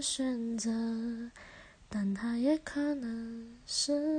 选择，但它也可能是。